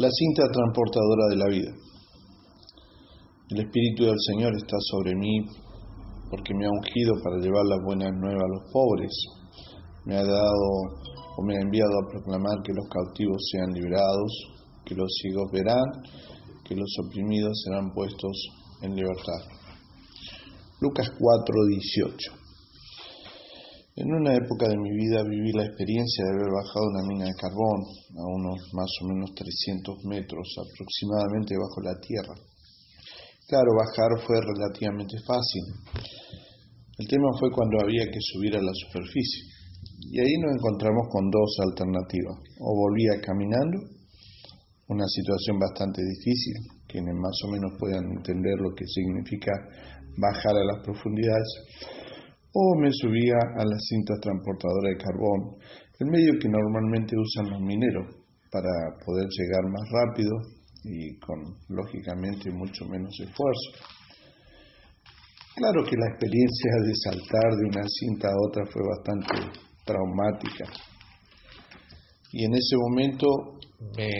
La cinta transportadora de la vida. El Espíritu del Señor está sobre mí porque me ha ungido para llevar las buenas nuevas a los pobres. Me ha dado o me ha enviado a proclamar que los cautivos sean liberados, que los ciegos verán, que los oprimidos serán puestos en libertad. Lucas 4, 18. En una época de mi vida viví la experiencia de haber bajado una mina de carbón a unos más o menos 300 metros aproximadamente bajo la tierra. Claro, bajar fue relativamente fácil. El tema fue cuando había que subir a la superficie. Y ahí nos encontramos con dos alternativas. O volvía caminando, una situación bastante difícil, quienes más o menos puedan entender lo que significa bajar a las profundidades, o me subía a la cinta transportadora de carbón, el medio que normalmente usan los mineros para poder llegar más rápido y con lógicamente mucho menos esfuerzo. Claro que la experiencia de saltar de una cinta a otra fue bastante traumática y en ese momento me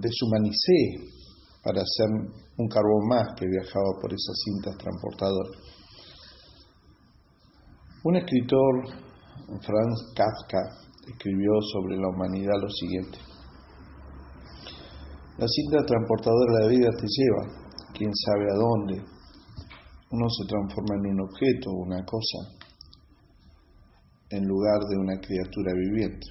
deshumanicé para hacer un carbón más que viajaba por esas cintas transportadoras. Un escritor, Franz Kafka, escribió sobre la humanidad lo siguiente. La cinta transportadora de la vida te lleva, quién sabe a dónde. Uno se transforma en un objeto, una cosa, en lugar de una criatura viviente.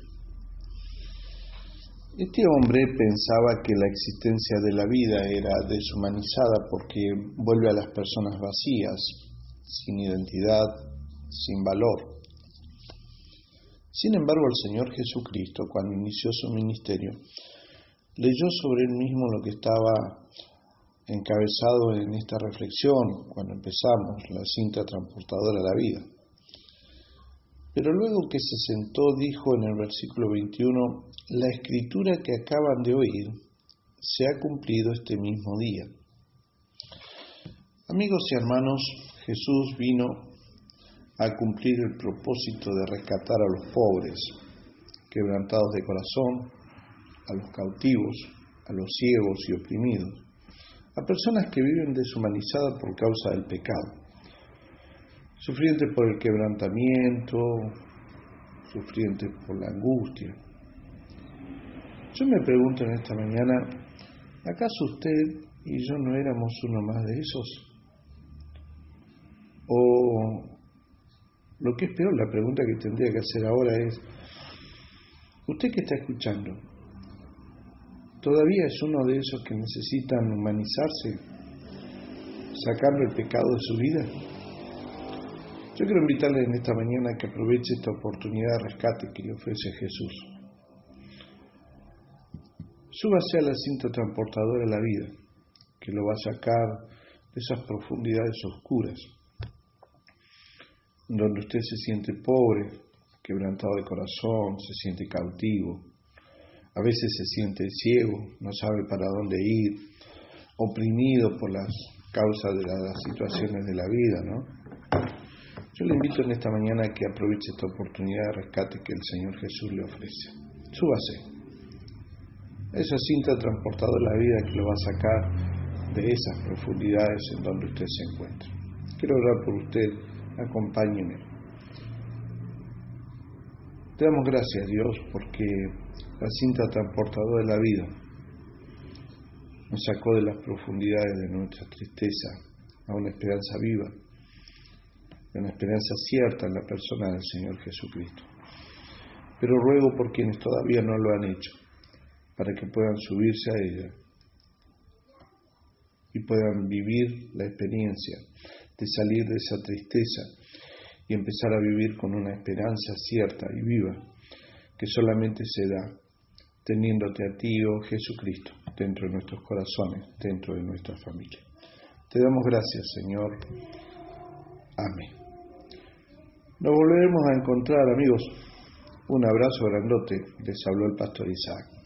Este hombre pensaba que la existencia de la vida era deshumanizada porque vuelve a las personas vacías, sin identidad, sin valor. Sin embargo, el Señor Jesucristo, cuando inició su ministerio, leyó sobre él mismo lo que estaba encabezado en esta reflexión cuando empezamos, la cinta transportadora de la vida. Pero luego que se sentó, dijo en el versículo 21, la escritura que acaban de oír se ha cumplido este mismo día. Amigos y hermanos, Jesús vino a cumplir el propósito de rescatar a los pobres, quebrantados de corazón, a los cautivos, a los ciegos y oprimidos, a personas que viven deshumanizadas por causa del pecado, sufrientes por el quebrantamiento, sufrientes por la angustia. Yo me pregunto en esta mañana, ¿acaso usted y yo no éramos uno más de esos? ¿O lo que es peor, la pregunta que tendría que hacer ahora es, ¿usted que está escuchando? ¿Todavía es uno de esos que necesitan humanizarse, sacando el pecado de su vida? Yo quiero invitarle en esta mañana que aproveche esta oportunidad de rescate que le ofrece Jesús. Súbase a la cinta transportadora de la vida, que lo va a sacar de esas profundidades oscuras donde usted se siente pobre, quebrantado de corazón, se siente cautivo, a veces se siente ciego, no sabe para dónde ir, oprimido por las causas de las situaciones de la vida, ¿no? Yo le invito en esta mañana a que aproveche esta oportunidad de rescate que el Señor Jesús le ofrece. Súbase. Esa cinta transportadora de la vida que lo va a sacar de esas profundidades en donde usted se encuentra. Quiero orar por usted acompáñeme. Te damos gracias, Dios, porque la cinta transportadora de la vida nos sacó de las profundidades de nuestra tristeza a una esperanza viva, a una esperanza cierta en la persona del Señor Jesucristo. Pero ruego por quienes todavía no lo han hecho, para que puedan subirse a ella y puedan vivir la experiencia de salir de esa tristeza y empezar a vivir con una esperanza cierta y viva que solamente se da teniéndote a ti, oh Jesucristo, dentro de nuestros corazones, dentro de nuestra familia. Te damos gracias, Señor. Amén. Nos volveremos a encontrar, amigos. Un abrazo grandote. Les habló el pastor Isaac.